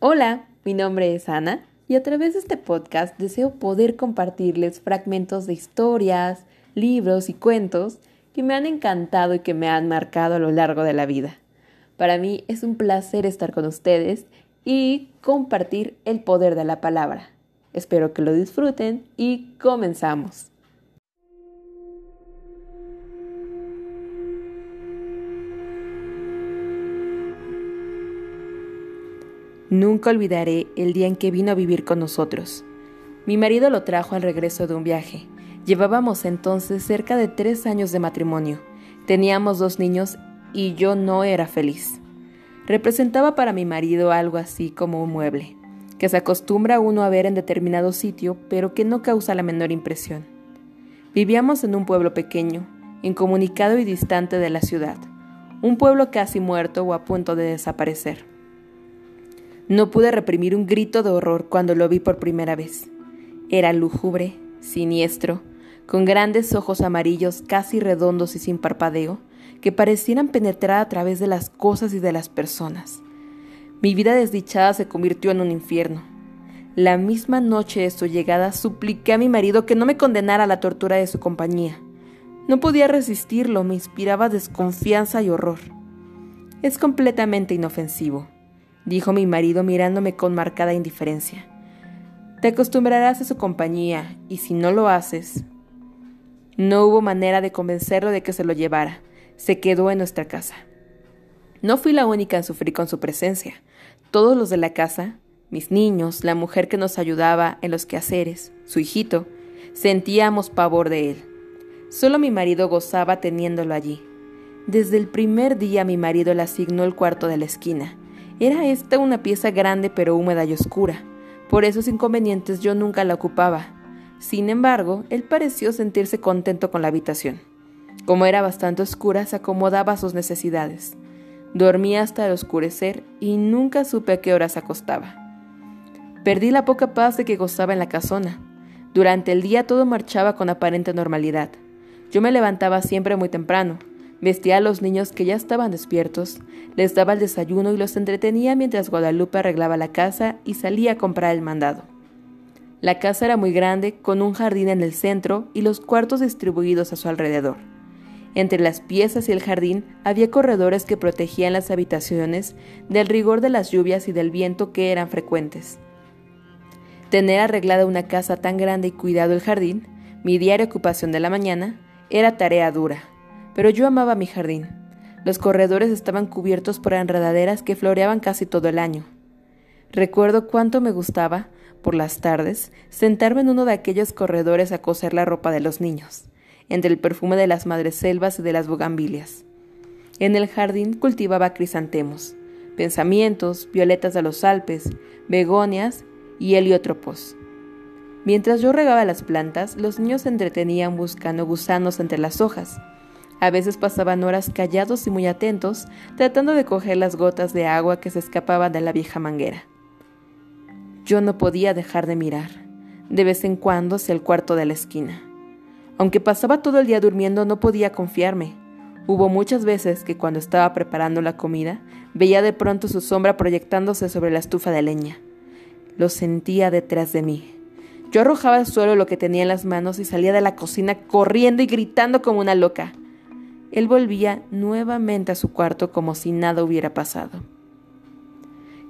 Hola, mi nombre es Ana y a través de este podcast deseo poder compartirles fragmentos de historias, libros y cuentos que me han encantado y que me han marcado a lo largo de la vida. Para mí es un placer estar con ustedes y compartir el poder de la palabra. Espero que lo disfruten y comenzamos. Nunca olvidaré el día en que vino a vivir con nosotros. Mi marido lo trajo al regreso de un viaje. Llevábamos entonces cerca de tres años de matrimonio. Teníamos dos niños y yo no era feliz. Representaba para mi marido algo así como un mueble, que se acostumbra uno a ver en determinado sitio, pero que no causa la menor impresión. Vivíamos en un pueblo pequeño, incomunicado y distante de la ciudad, un pueblo casi muerto o a punto de desaparecer. No pude reprimir un grito de horror cuando lo vi por primera vez. Era lúgubre, siniestro, con grandes ojos amarillos casi redondos y sin parpadeo, que parecieran penetrar a través de las cosas y de las personas. Mi vida desdichada se convirtió en un infierno. La misma noche de su llegada supliqué a mi marido que no me condenara a la tortura de su compañía. No podía resistirlo, me inspiraba desconfianza y horror. Es completamente inofensivo dijo mi marido mirándome con marcada indiferencia. Te acostumbrarás a su compañía, y si no lo haces... No hubo manera de convencerlo de que se lo llevara. Se quedó en nuestra casa. No fui la única en sufrir con su presencia. Todos los de la casa, mis niños, la mujer que nos ayudaba en los quehaceres, su hijito, sentíamos pavor de él. Solo mi marido gozaba teniéndolo allí. Desde el primer día mi marido le asignó el cuarto de la esquina, era esta una pieza grande pero húmeda y oscura. Por esos inconvenientes yo nunca la ocupaba. Sin embargo, él pareció sentirse contento con la habitación. Como era bastante oscura, se acomodaba a sus necesidades. Dormía hasta el oscurecer y nunca supe a qué hora se acostaba. Perdí la poca paz de que gozaba en la casona. Durante el día todo marchaba con aparente normalidad. Yo me levantaba siempre muy temprano, Vestía a los niños que ya estaban despiertos, les daba el desayuno y los entretenía mientras Guadalupe arreglaba la casa y salía a comprar el mandado. La casa era muy grande, con un jardín en el centro y los cuartos distribuidos a su alrededor. Entre las piezas y el jardín había corredores que protegían las habitaciones del rigor de las lluvias y del viento que eran frecuentes. Tener arreglada una casa tan grande y cuidado el jardín, mi diaria ocupación de la mañana, era tarea dura pero yo amaba mi jardín. Los corredores estaban cubiertos por enredaderas que floreaban casi todo el año. Recuerdo cuánto me gustaba, por las tardes, sentarme en uno de aquellos corredores a coser la ropa de los niños, entre el perfume de las madreselvas y de las bugambilias. En el jardín cultivaba crisantemos, pensamientos, violetas de los Alpes, begonias y heliotropos. Mientras yo regaba las plantas, los niños se entretenían buscando gusanos entre las hojas, a veces pasaban horas callados y muy atentos, tratando de coger las gotas de agua que se escapaban de la vieja manguera. Yo no podía dejar de mirar, de vez en cuando hacia el cuarto de la esquina. Aunque pasaba todo el día durmiendo, no podía confiarme. Hubo muchas veces que cuando estaba preparando la comida, veía de pronto su sombra proyectándose sobre la estufa de leña. Lo sentía detrás de mí. Yo arrojaba al suelo lo que tenía en las manos y salía de la cocina corriendo y gritando como una loca. Él volvía nuevamente a su cuarto como si nada hubiera pasado.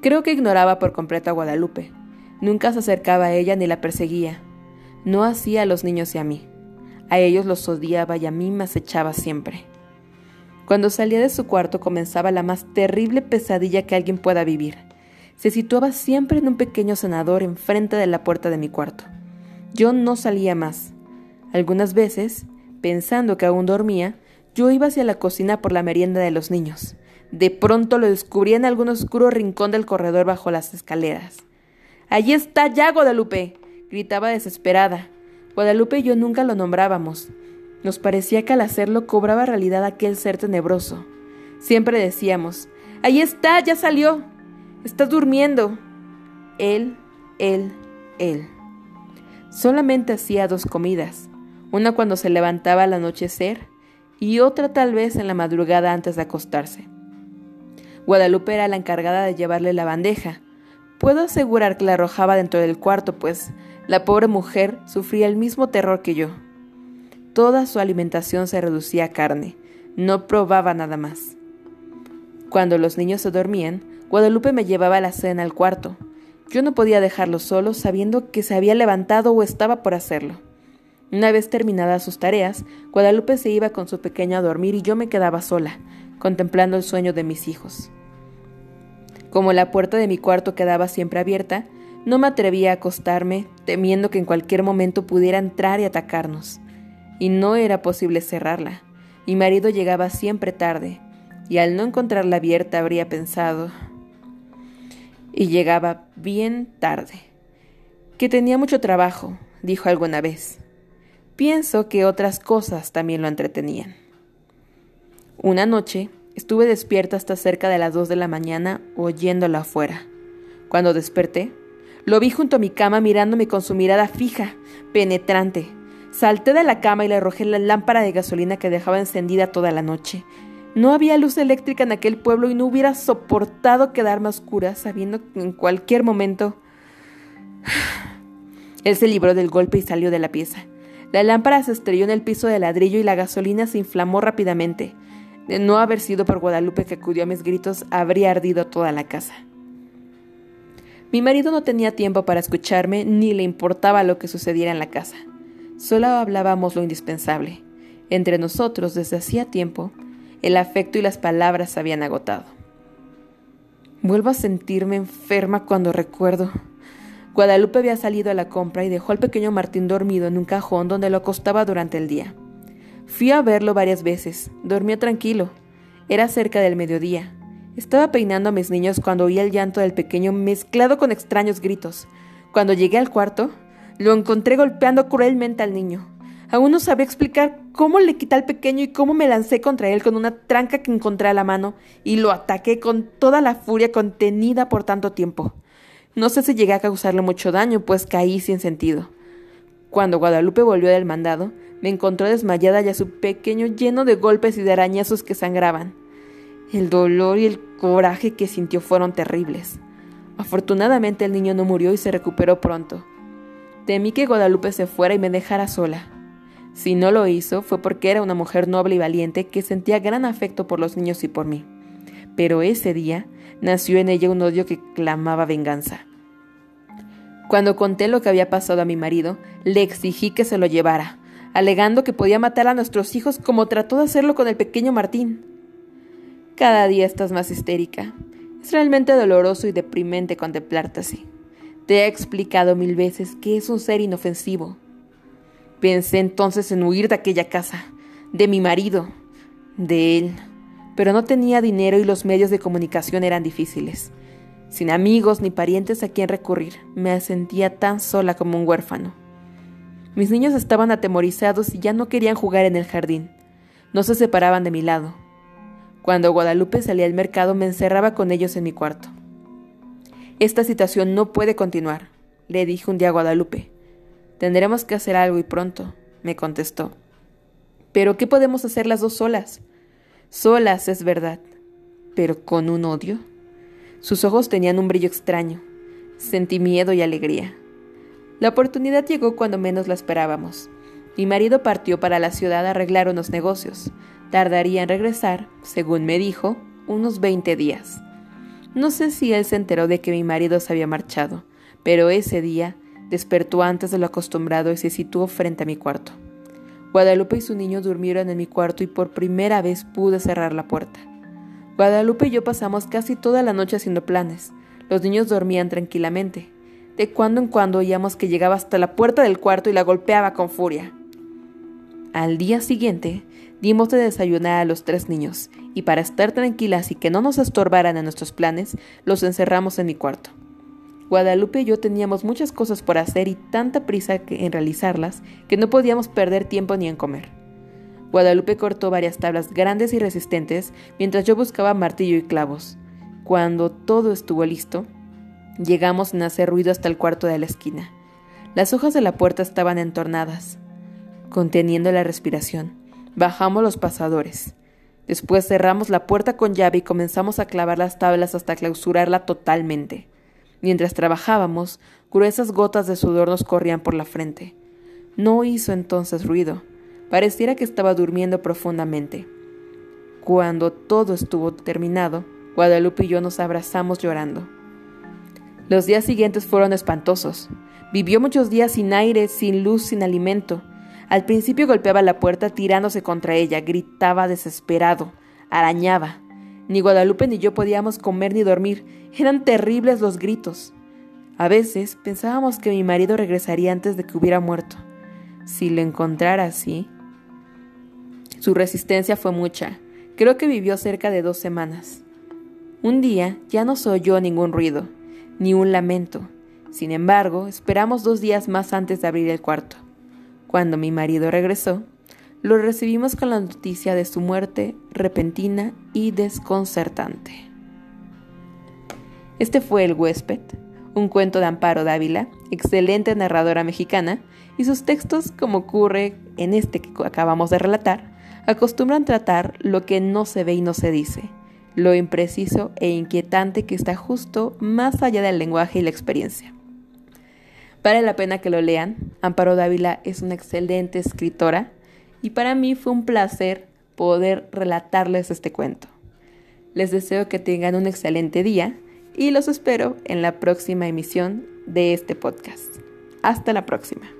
Creo que ignoraba por completo a Guadalupe. Nunca se acercaba a ella ni la perseguía. No hacía a los niños y a mí. A ellos los odiaba y a mí me acechaba siempre. Cuando salía de su cuarto comenzaba la más terrible pesadilla que alguien pueda vivir. Se situaba siempre en un pequeño cenador enfrente de la puerta de mi cuarto. Yo no salía más. Algunas veces, pensando que aún dormía, yo iba hacia la cocina por la merienda de los niños. De pronto lo descubrí en algún oscuro rincón del corredor bajo las escaleras. Allí está ya, Guadalupe. gritaba desesperada. Guadalupe y yo nunca lo nombrábamos. Nos parecía que al hacerlo cobraba realidad aquel ser tenebroso. Siempre decíamos, Ahí está, ya salió. Está durmiendo. Él, él, él. Solamente hacía dos comidas, una cuando se levantaba al anochecer y otra tal vez en la madrugada antes de acostarse. Guadalupe era la encargada de llevarle la bandeja, Puedo asegurar que la arrojaba dentro del cuarto, pues la pobre mujer sufría el mismo terror que yo. Toda su alimentación se reducía a carne, no probaba nada más. Cuando los niños se dormían, Guadalupe me llevaba la cena al cuarto. Yo no podía dejarlo solo sabiendo que se había levantado o estaba por hacerlo. Una vez terminadas sus tareas, Guadalupe se iba con su pequeño a dormir y yo me quedaba sola, contemplando el sueño de mis hijos. Como la puerta de mi cuarto quedaba siempre abierta, no me atrevía a acostarme, temiendo que en cualquier momento pudiera entrar y atacarnos. Y no era posible cerrarla. Mi marido llegaba siempre tarde, y al no encontrarla abierta habría pensado... Y llegaba bien tarde. Que tenía mucho trabajo, dijo alguna vez. Pienso que otras cosas también lo entretenían. Una noche estuve despierta hasta cerca de las dos de la mañana oyéndola afuera. Cuando desperté, lo vi junto a mi cama mirándome con su mirada fija, penetrante. Salté de la cama y le arrojé la lámpara de gasolina que dejaba encendida toda la noche. No había luz eléctrica en aquel pueblo y no hubiera soportado quedarme a oscuras sabiendo que en cualquier momento... Él se libró del golpe y salió de la pieza. La lámpara se estrelló en el piso de ladrillo y la gasolina se inflamó rápidamente. De no haber sido por Guadalupe que acudió a mis gritos, habría ardido toda la casa. Mi marido no tenía tiempo para escucharme ni le importaba lo que sucediera en la casa. Solo hablábamos lo indispensable. Entre nosotros, desde hacía tiempo, el afecto y las palabras se habían agotado. Vuelvo a sentirme enferma cuando recuerdo. Guadalupe había salido a la compra y dejó al pequeño Martín dormido en un cajón donde lo acostaba durante el día. Fui a verlo varias veces. Dormía tranquilo. Era cerca del mediodía. Estaba peinando a mis niños cuando oí el llanto del pequeño mezclado con extraños gritos. Cuando llegué al cuarto, lo encontré golpeando cruelmente al niño. Aún no sabía explicar cómo le quité al pequeño y cómo me lancé contra él con una tranca que encontré a la mano y lo ataqué con toda la furia contenida por tanto tiempo. No sé si llegué a causarle mucho daño, pues caí sin sentido. Cuando Guadalupe volvió del mandado, me encontró desmayada y a su pequeño lleno de golpes y de arañazos que sangraban. El dolor y el coraje que sintió fueron terribles. Afortunadamente el niño no murió y se recuperó pronto. Temí que Guadalupe se fuera y me dejara sola. Si no lo hizo fue porque era una mujer noble y valiente que sentía gran afecto por los niños y por mí. Pero ese día nació en ella un odio que clamaba venganza. Cuando conté lo que había pasado a mi marido, le exigí que se lo llevara, alegando que podía matar a nuestros hijos como trató de hacerlo con el pequeño Martín. Cada día estás más histérica. Es realmente doloroso y deprimente contemplarte así. Te he explicado mil veces que es un ser inofensivo. Pensé entonces en huir de aquella casa, de mi marido, de él, pero no tenía dinero y los medios de comunicación eran difíciles. Sin amigos ni parientes a quien recurrir, me sentía tan sola como un huérfano. Mis niños estaban atemorizados y ya no querían jugar en el jardín. No se separaban de mi lado. Cuando Guadalupe salía al mercado me encerraba con ellos en mi cuarto. Esta situación no puede continuar, le dije un día a Guadalupe. Tendremos que hacer algo y pronto, me contestó. Pero ¿qué podemos hacer las dos solas? Solas, es verdad, pero con un odio. Sus ojos tenían un brillo extraño. Sentí miedo y alegría. La oportunidad llegó cuando menos la esperábamos. Mi marido partió para la ciudad a arreglar unos negocios. Tardaría en regresar, según me dijo, unos 20 días. No sé si él se enteró de que mi marido se había marchado, pero ese día despertó antes de lo acostumbrado y se situó frente a mi cuarto. Guadalupe y su niño durmieron en mi cuarto y por primera vez pude cerrar la puerta. Guadalupe y yo pasamos casi toda la noche haciendo planes. Los niños dormían tranquilamente. De cuando en cuando oíamos que llegaba hasta la puerta del cuarto y la golpeaba con furia. Al día siguiente, dimos de desayunar a los tres niños, y para estar tranquilas y que no nos estorbaran en nuestros planes, los encerramos en mi cuarto. Guadalupe y yo teníamos muchas cosas por hacer y tanta prisa en realizarlas que no podíamos perder tiempo ni en comer. Guadalupe cortó varias tablas grandes y resistentes mientras yo buscaba martillo y clavos. Cuando todo estuvo listo, Llegamos sin hacer ruido hasta el cuarto de la esquina. Las hojas de la puerta estaban entornadas. Conteniendo la respiración, bajamos los pasadores. Después cerramos la puerta con llave y comenzamos a clavar las tablas hasta clausurarla totalmente. Mientras trabajábamos, gruesas gotas de sudor nos corrían por la frente. No hizo entonces ruido. Pareciera que estaba durmiendo profundamente. Cuando todo estuvo terminado, Guadalupe y yo nos abrazamos llorando. Los días siguientes fueron espantosos. Vivió muchos días sin aire, sin luz, sin alimento. Al principio golpeaba la puerta tirándose contra ella, gritaba desesperado, arañaba. Ni Guadalupe ni yo podíamos comer ni dormir, eran terribles los gritos. A veces pensábamos que mi marido regresaría antes de que hubiera muerto. Si lo encontrara así. Su resistencia fue mucha. Creo que vivió cerca de dos semanas. Un día ya no se oyó ningún ruido, ni un lamento. Sin embargo, esperamos dos días más antes de abrir el cuarto. Cuando mi marido regresó, lo recibimos con la noticia de su muerte repentina y desconcertante. Este fue El huésped, un cuento de Amparo Dávila, excelente narradora mexicana, y sus textos, como ocurre en este que acabamos de relatar, acostumbran tratar lo que no se ve y no se dice, lo impreciso e inquietante que está justo más allá del lenguaje y la experiencia. Vale la pena que lo lean. Amparo Dávila es una excelente escritora y para mí fue un placer poder relatarles este cuento. Les deseo que tengan un excelente día y los espero en la próxima emisión de este podcast. Hasta la próxima.